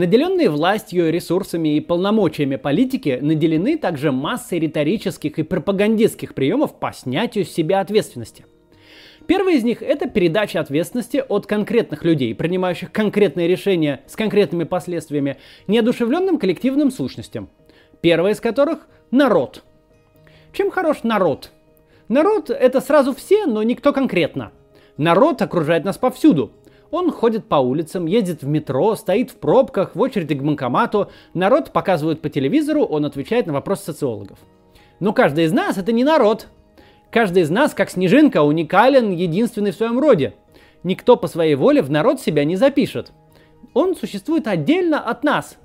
Наделенные властью, ресурсами и полномочиями политики наделены также массой риторических и пропагандистских приемов по снятию с себя ответственности. Первый из них – это передача ответственности от конкретных людей, принимающих конкретные решения с конкретными последствиями, неодушевленным коллективным сущностям. Первое из которых – народ. Чем хорош народ? Народ – это сразу все, но никто конкретно. Народ окружает нас повсюду – он ходит по улицам, едет в метро, стоит в пробках, в очереди к банкомату, народ показывают по телевизору, он отвечает на вопросы социологов. Но каждый из нас это не народ. Каждый из нас, как снежинка, уникален, единственный в своем роде. Никто по своей воле в народ себя не запишет. Он существует отдельно от нас.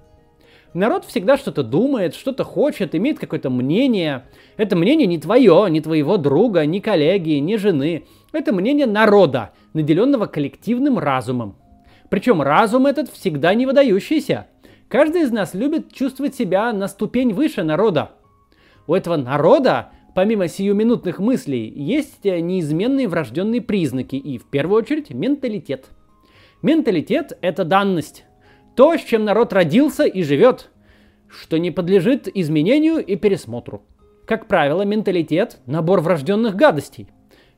Народ всегда что-то думает, что-то хочет, имеет какое-то мнение. Это мнение не твое, не твоего друга, ни коллеги, ни жены. Это мнение народа, наделенного коллективным разумом. Причем разум этот всегда не выдающийся. Каждый из нас любит чувствовать себя на ступень выше народа. У этого народа, помимо сиюминутных мыслей, есть неизменные врожденные признаки и, в первую очередь, менталитет. Менталитет – это данность. То, с чем народ родился и живет, что не подлежит изменению и пересмотру. Как правило, менталитет – набор врожденных гадостей.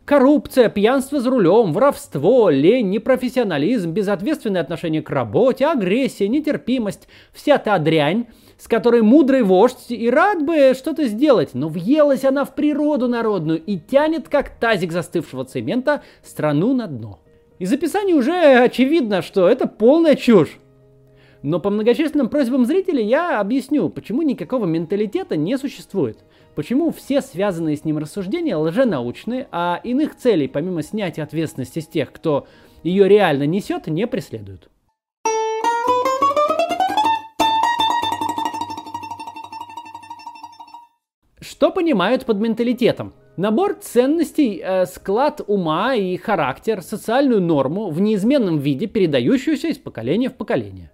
Коррупция, пьянство за рулем, воровство, лень, непрофессионализм, безответственное отношение к работе, агрессия, нетерпимость – вся та дрянь, с которой мудрый вождь и рад бы что-то сделать, но въелась она в природу народную и тянет, как тазик застывшего цемента, страну на дно. Из описания уже очевидно, что это полная чушь. Но по многочисленным просьбам зрителей я объясню, почему никакого менталитета не существует. Почему все связанные с ним рассуждения лженаучные, а иных целей, помимо снятия ответственности с тех, кто ее реально несет, не преследуют. Что понимают под менталитетом? Набор ценностей, э, склад ума и характер, социальную норму в неизменном виде, передающуюся из поколения в поколение.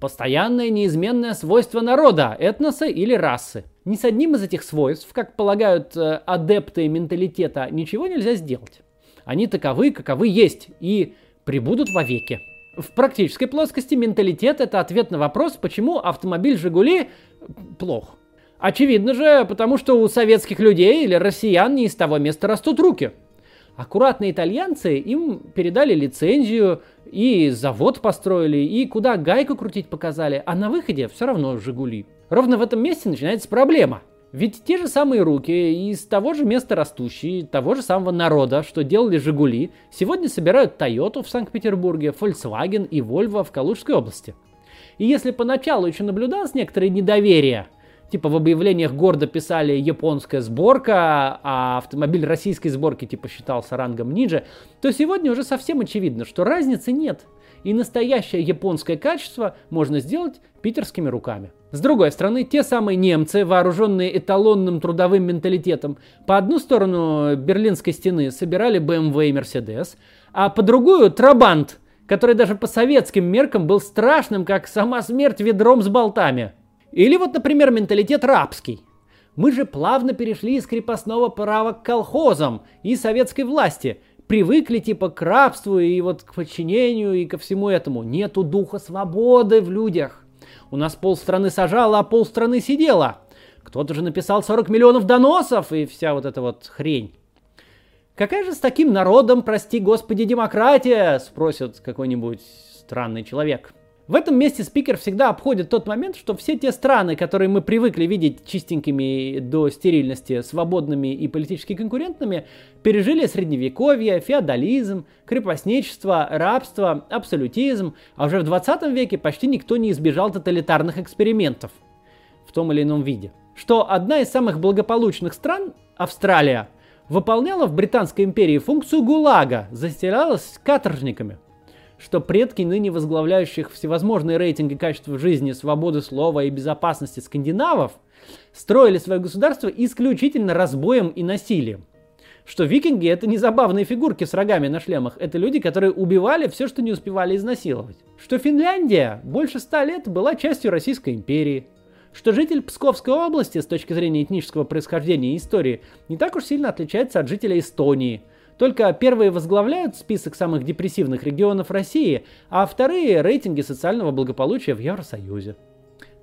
Постоянное неизменное свойство народа, этноса или расы. Ни с одним из этих свойств, как полагают э, адепты менталитета, ничего нельзя сделать. Они таковы, каковы есть, и прибудут вовеки. В практической плоскости менталитет это ответ на вопрос, почему автомобиль «Жигули» плох. Очевидно же, потому что у советских людей или россиян не из того места растут руки – Аккуратные итальянцы им передали лицензию, и завод построили, и куда гайку крутить показали, а на выходе все равно «Жигули». Ровно в этом месте начинается проблема. Ведь те же самые руки из того же места растущие, того же самого народа, что делали «Жигули», сегодня собирают Toyota в Санкт-Петербурге, Volkswagen и Volvo в Калужской области. И если поначалу еще наблюдалось некоторое недоверие типа в объявлениях гордо писали японская сборка, а автомобиль российской сборки типа считался рангом ниже, то сегодня уже совсем очевидно, что разницы нет. И настоящее японское качество можно сделать питерскими руками. С другой стороны, те самые немцы, вооруженные эталонным трудовым менталитетом, по одну сторону Берлинской стены собирали BMW и Mercedes, а по другую Трабант, который даже по советским меркам был страшным, как сама смерть ведром с болтами. Или вот, например, менталитет рабский. Мы же плавно перешли из крепостного права к колхозам и советской власти. Привыкли типа к рабству и вот к подчинению и ко всему этому. Нету духа свободы в людях. У нас полстраны сажало, а полстраны сидело. Кто-то же написал 40 миллионов доносов и вся вот эта вот хрень. Какая же с таким народом, прости господи, демократия? Спросит какой-нибудь странный человек. В этом месте спикер всегда обходит тот момент, что все те страны, которые мы привыкли видеть чистенькими до стерильности, свободными и политически конкурентными, пережили средневековье, феодализм, крепостничество, рабство, абсолютизм, а уже в 20 веке почти никто не избежал тоталитарных экспериментов в том или ином виде. Что одна из самых благополучных стран, Австралия, выполняла в Британской империи функцию ГУЛАГа, застиралась каторжниками – что предки ныне возглавляющих всевозможные рейтинги качества жизни, свободы слова и безопасности скандинавов строили свое государство исключительно разбоем и насилием. Что викинги это не забавные фигурки с рогами на шлемах, это люди, которые убивали все, что не успевали изнасиловать. Что Финляндия больше ста лет была частью Российской империи. Что житель Псковской области с точки зрения этнического происхождения и истории не так уж сильно отличается от жителя Эстонии – Только первые возглавляют список самых депрессивных регионов России, а вторые – рейтинги социального благополучия в Евросоюзе.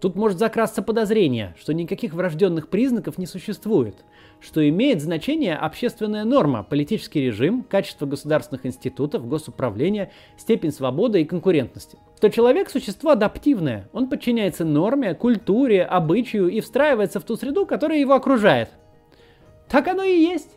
Тут может закрасться подозрение, что никаких врожденных признаков не существует, что имеет значение общественная норма, политический режим, качество государственных институтов, госуправления, степень свободы и конкурентности. Что человек – существо адаптивное, он подчиняется норме, культуре, обычаю и встраивается в ту среду, которая его окружает. Так оно и есть.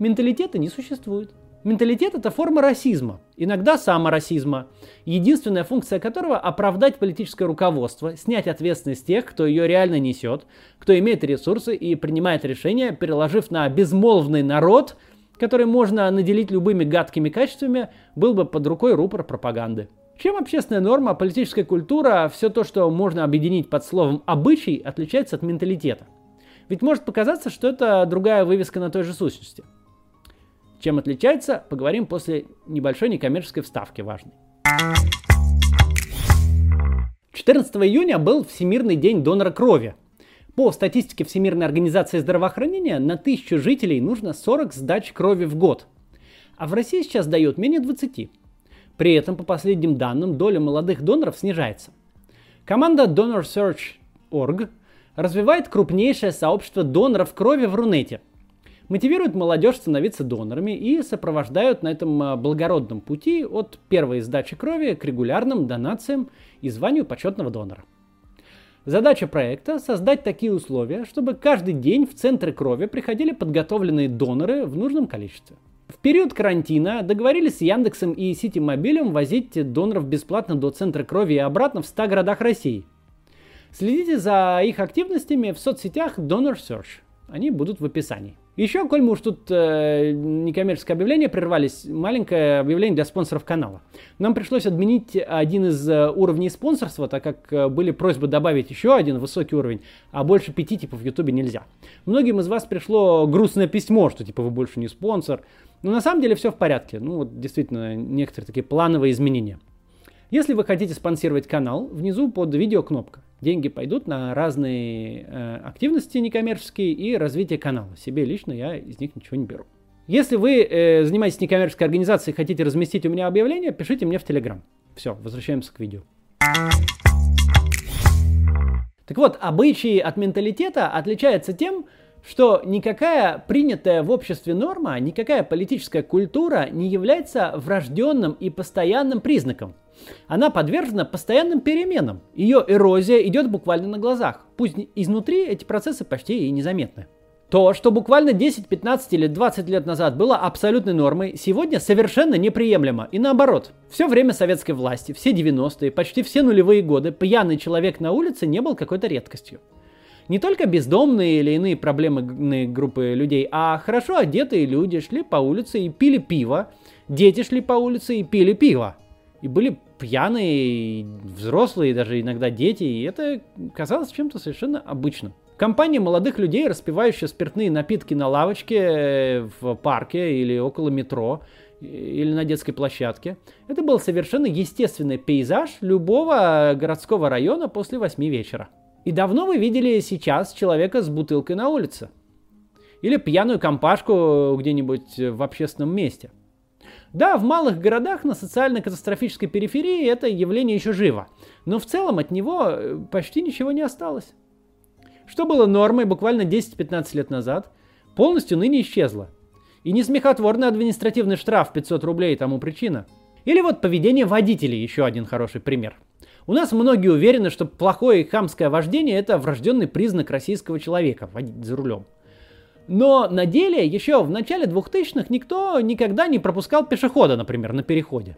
Менталитета не существует. Менталитет – это форма расизма, иногда саморасизма, единственная функция которого – оправдать политическое руководство, снять ответственность тех, кто ее реально несет, кто имеет ресурсы и принимает решения, переложив на безмолвный народ, который можно наделить любыми гадкими качествами, был бы под рукой рупор пропаганды. Чем общественная норма, политическая культура, все то, что можно объединить под словом «обычай», отличается от менталитета? Ведь может показаться, что это другая вывеска на той же сущности – чем отличается, поговорим после небольшой некоммерческой вставки важной. 14 июня был Всемирный день донора крови. По статистике Всемирной организации здравоохранения на тысячу жителей нужно 40 сдач крови в год. А в России сейчас дают менее 20. При этом, по последним данным, доля молодых доноров снижается. Команда DonorSearch.org развивает крупнейшее сообщество доноров крови в Рунете – мотивируют молодежь становиться донорами и сопровождают на этом а, благородном пути от первой сдачи крови к регулярным донациям и званию почетного донора. Задача проекта – создать такие условия, чтобы каждый день в центры крови приходили подготовленные доноры в нужном количестве. В период карантина договорились с Яндексом и Ситимобилем возить доноров бесплатно до центра крови и обратно в 100 городах России. Следите за их активностями в соцсетях Donor Search. Они будут в описании. Еще, коль мы уж тут э, некоммерческое объявление прервались, маленькое объявление для спонсоров канала. Нам пришлось отменить один из э, уровней спонсорства, так как э, были просьбы добавить еще один высокий уровень, а больше пяти типа в Ютубе нельзя. Многим из вас пришло грустное письмо, что типа вы больше не спонсор. Но на самом деле все в порядке. Ну вот действительно некоторые такие плановые изменения. Если вы хотите спонсировать канал, внизу под видео кнопка. Деньги пойдут на разные э, активности некоммерческие и развитие канала. Себе лично я из них ничего не беру. Если вы э, занимаетесь некоммерческой организацией и хотите разместить у меня объявление, пишите мне в Телеграм. Все, возвращаемся к видео. Так вот, обычаи от менталитета отличаются тем, что никакая принятая в обществе норма, никакая политическая культура не является врожденным и постоянным признаком. Она подвержена постоянным переменам. Ее эрозия идет буквально на глазах. Пусть изнутри эти процессы почти и незаметны. То, что буквально 10, 15 или 20 лет назад было абсолютной нормой, сегодня совершенно неприемлемо. И наоборот, все время советской власти, все 90-е, почти все нулевые годы, пьяный человек на улице не был какой-то редкостью. Не только бездомные или иные проблемные группы людей, а хорошо одетые люди шли по улице и пили пиво, дети шли по улице и пили пиво. И были пьяные, взрослые, даже иногда дети, и это казалось чем-то совершенно обычным. Компания молодых людей, распивающая спиртные напитки на лавочке э, в парке или около метро, или на детской площадке. Это был совершенно естественный пейзаж любого городского района после восьми вечера. И давно вы видели сейчас человека с бутылкой на улице? Или пьяную компашку где-нибудь в общественном месте? Да, в малых городах на социально-катастрофической периферии это явление еще живо, но в целом от него э, почти ничего не осталось. Что было нормой буквально 10-15 лет назад, полностью ныне исчезло. И не смехотворный административный штраф 500 рублей тому причина. Или вот поведение водителей, еще один хороший пример – у нас многие уверены, что плохое и хамское вождение это врожденный признак российского человека, водить за рулем. Но на деле еще в начале 2000-х никто никогда не пропускал пешехода, например, на переходе.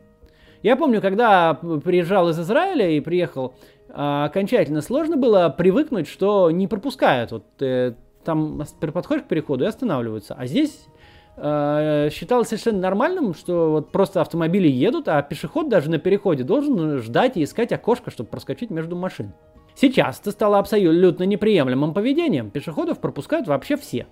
Я помню, когда приезжал из Израиля и приехал, а, окончательно сложно было привыкнуть, что не пропускают. Вот э, там подходишь к переходу и останавливаются. А здесь э, считалось совершенно нормальным, что вот просто автомобили едут, а пешеход даже на переходе должен ждать и искать окошко, чтобы проскочить между машин. Сейчас это стало абсолютно неприемлемым поведением. Пешеходов пропускают вообще все.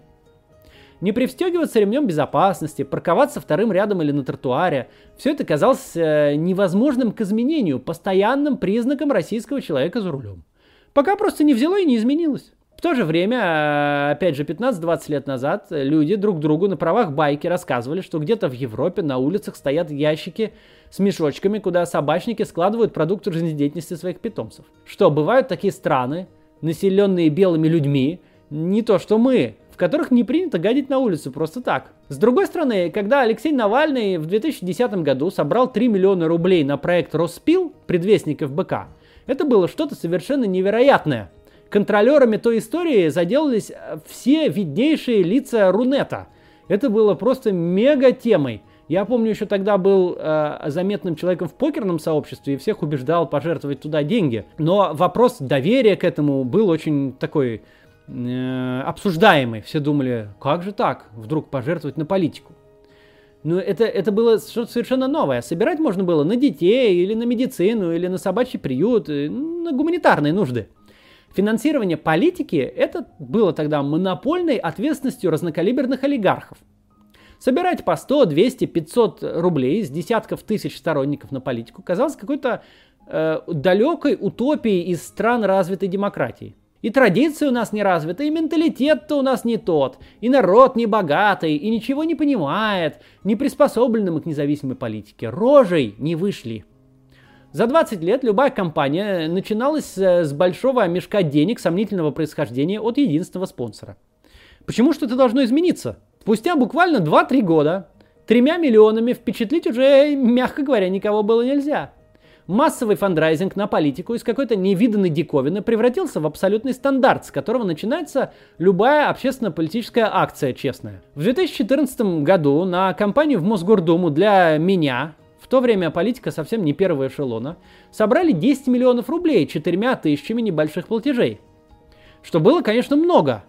Не пристегиваться ремнем безопасности, парковаться вторым рядом или на тротуаре. Все это казалось э, невозможным к изменению, постоянным признаком российского человека за рулем. Пока просто не взяло и не изменилось. В то же время, э, опять же, 15-20 лет назад люди друг другу на правах байки рассказывали, что где-то в Европе на улицах стоят ящики с мешочками, куда собачники складывают продукты жизнедеятельности своих питомцев. Что, бывают такие страны, населенные белыми людьми, не то что мы, которых не принято гадить на улицу просто так. С другой стороны, когда Алексей Навальный в 2010 году собрал 3 миллиона рублей на проект Роспил, предвестник ФБК, это было что-то совершенно невероятное – контролерами той истории заделались э, все виднейшие лица Рунета. Это было просто мега темой. Я помню, еще тогда был э, заметным человеком в покерном сообществе и всех убеждал пожертвовать туда деньги. Но вопрос доверия к этому был очень такой э, обсуждаемый. Все думали, как же так, вдруг пожертвовать на политику. Но это, это было что-то совершенно новое. Собирать можно было на детей, или на медицину, или на собачий приют, э, на гуманитарные нужды. Финансирование политики это было тогда монопольной ответственностью разнокалиберных олигархов. Собирать по 100, 200, 500 рублей с десятков тысяч сторонников на политику казалось какой-то э, далекой утопией из стран развитой демократии. И традиции у нас не развиты, и менталитет-то у нас не тот, и народ не богатый, и ничего не понимает, не приспособлены мы к независимой политике, рожей не вышли. За 20 лет любая компания начиналась э, с большого мешка денег сомнительного происхождения от единственного спонсора. Почему что-то должно измениться? Спустя буквально 2-3 года тремя миллионами впечатлить уже, мягко говоря, никого было нельзя. Массовый фандрайзинг на политику из какой-то невиданной диковины превратился в абсолютный стандарт, с которого начинается любая общественно-политическая акция честная. В 2014 году на кампанию в Мосгордуму для меня, то время политика совсем не первого эшелона, собрали 10 миллионов рублей четырьмя тысячами небольших платежей. Что было, конечно, много,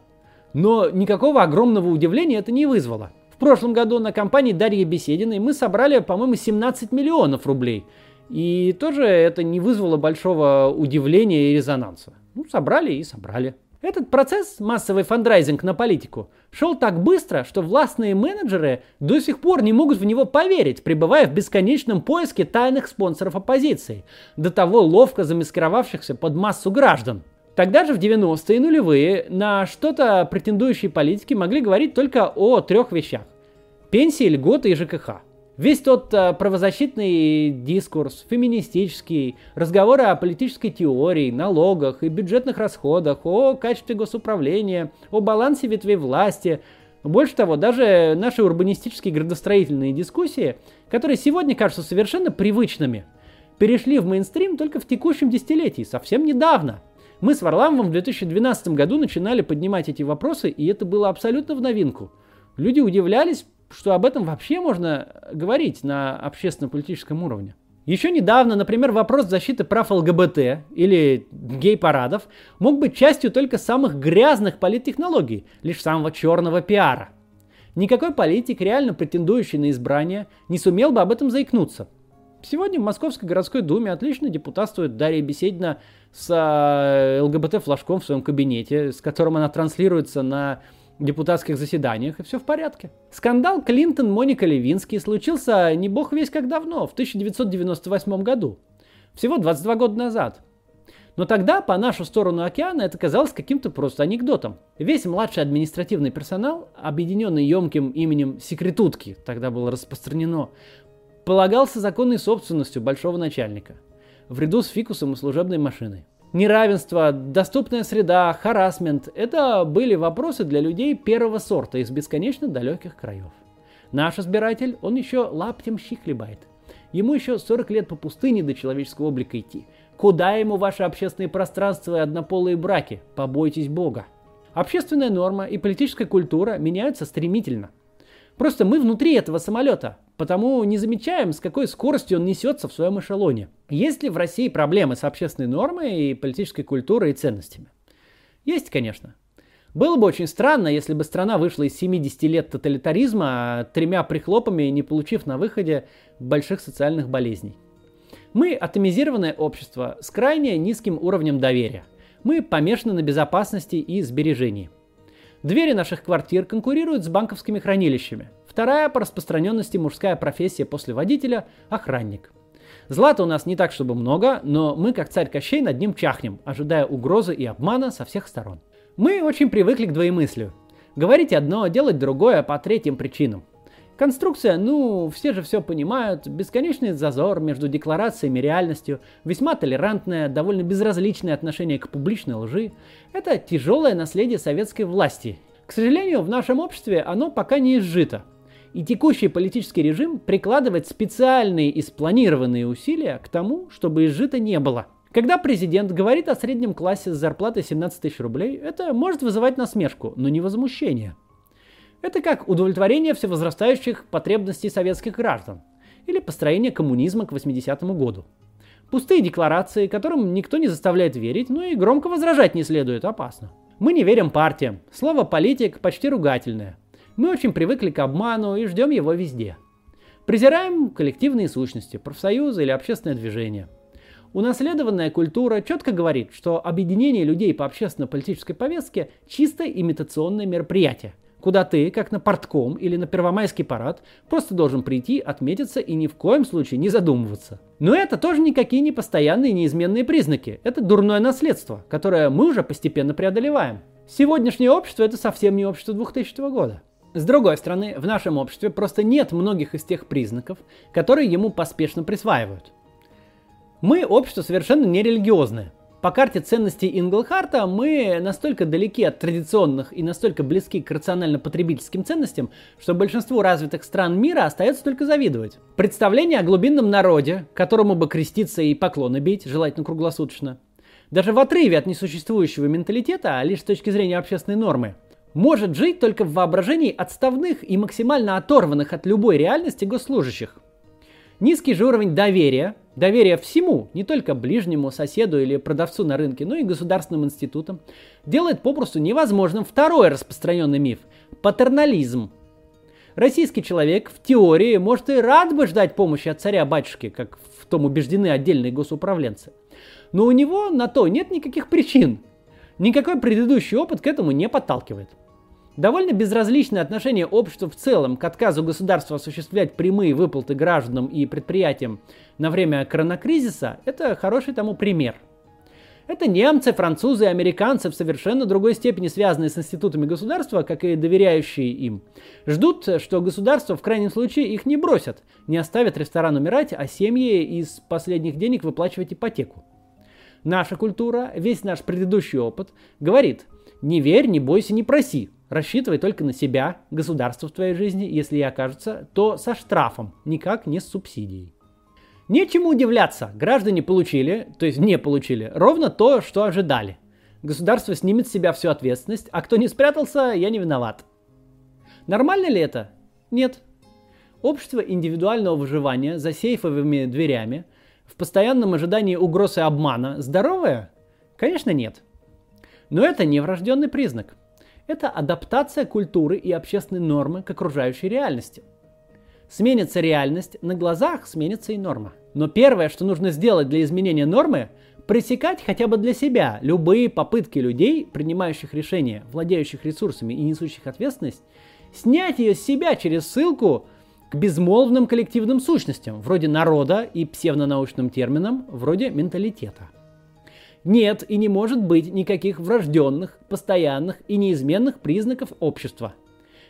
но никакого огромного удивления это не вызвало. В прошлом году на компании Дарьи Бесединой мы собрали, по-моему, 17 миллионов рублей. И тоже это не вызвало большого удивления и резонанса. Ну, собрали и собрали. Этот процесс, массовый фандрайзинг на политику, шел так быстро, что властные менеджеры до сих пор не могут в него поверить, пребывая в бесконечном поиске тайных спонсоров оппозиции, до того ловко замаскировавшихся под массу граждан. Тогда же в 90-е и нулевые на что-то претендующие политики могли говорить только о трех вещах. Пенсии, льготы и ЖКХ. Весь тот э, правозащитный дискурс, феминистический, разговоры о политической теории, налогах и бюджетных расходах, о качестве госуправления, о балансе ветвей власти. Больше того, даже наши урбанистические градостроительные дискуссии, которые сегодня кажутся совершенно привычными, перешли в мейнстрим только в текущем десятилетии, совсем недавно. Мы с Варламовым в 2012 году начинали поднимать эти вопросы, и это было абсолютно в новинку. Люди удивлялись, что об этом вообще можно говорить на общественно-политическом уровне. Еще недавно, например, вопрос защиты прав ЛГБТ или гей-парадов мог быть частью только самых грязных политтехнологий, лишь самого черного пиара. Никакой политик, реально претендующий на избрание, не сумел бы об этом заикнуться. Сегодня в Московской городской думе отлично депутатствует Дарья Беседина с э, ЛГБТ-флажком в своем кабинете, с которым она транслируется на депутатских заседаниях, и все в порядке. Скандал Клинтон-Моника Левинский случился не бог весь как давно, в 1998 году. Всего 22 года назад. Но тогда по нашу сторону океана это казалось каким-то просто анекдотом. Весь младший административный персонал, объединенный емким именем секретутки, тогда было распространено, полагался законной собственностью большого начальника, в ряду с фикусом и служебной машиной неравенство, доступная среда, харасмент – это были вопросы для людей первого сорта из бесконечно далеких краев. Наш избиратель, он еще лаптем щи хлебает. Ему еще 40 лет по пустыне до человеческого облика идти. Куда ему ваши общественные пространства и однополые браки? Побойтесь Бога. Общественная норма и политическая культура меняются стремительно – Просто мы внутри этого самолета, потому не замечаем, с какой скоростью он несется в своем эшелоне. Есть ли в России проблемы с общественной нормой и политической культурой и ценностями? Есть, конечно. Было бы очень странно, если бы страна вышла из 70 лет тоталитаризма тремя прихлопами, не получив на выходе больших социальных болезней. Мы атомизированное общество с крайне низким уровнем доверия. Мы помешаны на безопасности и сбережении – Двери наших квартир конкурируют с банковскими хранилищами. Вторая по распространенности мужская профессия после водителя – охранник. Злата у нас не так, чтобы много, но мы, как царь Кощей, над ним чахнем, ожидая угрозы и обмана со всех сторон. Мы очень привыкли к двоемыслию. Говорить одно, делать другое по третьим причинам. Конструкция, ну, все же все понимают, бесконечный зазор между декларациями и реальностью, весьма толерантное, довольно безразличное отношение к публичной лжи – это тяжелое наследие советской власти. К сожалению, в нашем обществе оно пока не изжито. И текущий политический режим прикладывает специальные и спланированные усилия к тому, чтобы изжито не было. Когда президент говорит о среднем классе с зарплатой 17 тысяч рублей, это может вызывать насмешку, но не возмущение – это как удовлетворение всевозрастающих потребностей советских граждан или построение коммунизма к 80-му году. Пустые декларации, которым никто не заставляет верить, но и громко возражать не следует, опасно. Мы не верим партиям. Слово «политик» почти ругательное. Мы очень привыкли к обману и ждем его везде. Презираем коллективные сущности, профсоюзы или общественное движение. Унаследованная культура четко говорит, что объединение людей по общественно-политической повестке – чисто имитационное мероприятие, куда ты, как на портком или на первомайский парад, просто должен прийти, отметиться и ни в коем случае не задумываться. Но это тоже никакие не постоянные неизменные признаки. Это дурное наследство, которое мы уже постепенно преодолеваем. Сегодняшнее общество это совсем не общество 2000 года. С другой стороны, в нашем обществе просто нет многих из тех признаков, которые ему поспешно присваивают. Мы общество совершенно нерелигиозное. По карте ценностей Инглхарта мы настолько далеки от традиционных и настолько близки к рационально-потребительским ценностям, что большинству развитых стран мира остается только завидовать. Представление о глубинном народе, которому бы креститься и поклоны бить, желательно круглосуточно, даже в отрыве от несуществующего менталитета, а лишь с точки зрения общественной нормы, может жить только в воображении отставных и максимально оторванных от любой реальности госслужащих. Низкий же уровень доверия, доверие всему, не только ближнему соседу или продавцу на рынке, но и государственным институтам, делает попросту невозможным второй распространенный миф – патернализм. Российский человек в теории может и рад бы ждать помощи от царя-батюшки, как в том убеждены отдельные госуправленцы. Но у него на то нет никаких причин. Никакой предыдущий опыт к этому не подталкивает. Довольно безразличное отношение общества в целом к отказу государства осуществлять прямые выплаты гражданам и предприятиям на время коронакризиса – это хороший тому пример. Это немцы, французы и американцы в совершенно другой степени связанные с институтами государства, как и доверяющие им. Ждут, что государство в крайнем случае их не бросят, не оставят ресторан умирать, а семьи из последних денег выплачивать ипотеку. Наша культура, весь наш предыдущий опыт говорит – не верь, не бойся, не проси. Рассчитывай только на себя, государство в твоей жизни, если и окажется, то со штрафом, никак не с субсидией. Нечему удивляться, граждане получили, то есть не получили, ровно то, что ожидали. Государство снимет с себя всю ответственность, а кто не спрятался, я не виноват. Нормально ли это? Нет. Общество индивидуального выживания за сейфовыми дверями, в постоянном ожидании угроз и обмана, здоровое? Конечно нет. Но это не врожденный признак. Это адаптация культуры и общественной нормы к окружающей реальности. Сменится реальность, на глазах сменится и норма. Но первое, что нужно сделать для изменения нормы, пресекать хотя бы для себя любые попытки людей, принимающих решения, владеющих ресурсами и несущих ответственность, снять ее с себя через ссылку к безмолвным коллективным сущностям, вроде народа и псевдонаучным терминам, вроде менталитета. Нет и не может быть никаких врожденных, постоянных и неизменных признаков общества.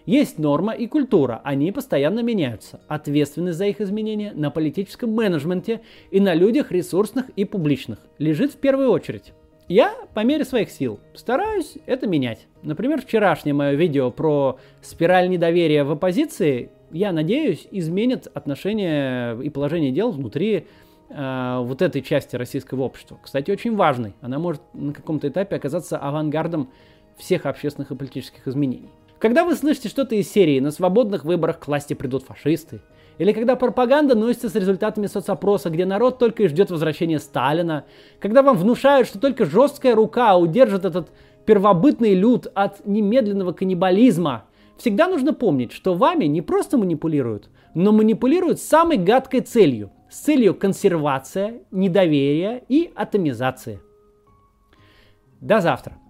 Есть норма и культура, они постоянно меняются. Ответственность за их изменения на политическом менеджменте и на людях ресурсных и публичных лежит в первую очередь. Я по мере своих сил стараюсь это менять. Например, вчерашнее мое видео про спираль недоверия в оппозиции, я надеюсь, изменит отношение и положение дел внутри вот этой части российского общества. Кстати, очень важной. Она может на каком-то этапе оказаться авангардом всех общественных и политических изменений. Когда вы слышите что-то из серии «На свободных выборах к власти придут фашисты», или когда пропаганда носится с результатами соцопроса, где народ только и ждет возвращения Сталина, когда вам внушают, что только жесткая рука удержит этот первобытный люд от немедленного каннибализма, всегда нужно помнить, что вами не просто манипулируют, но манипулируют самой гадкой целью – с целью консервация, недоверия и атомизации. До завтра.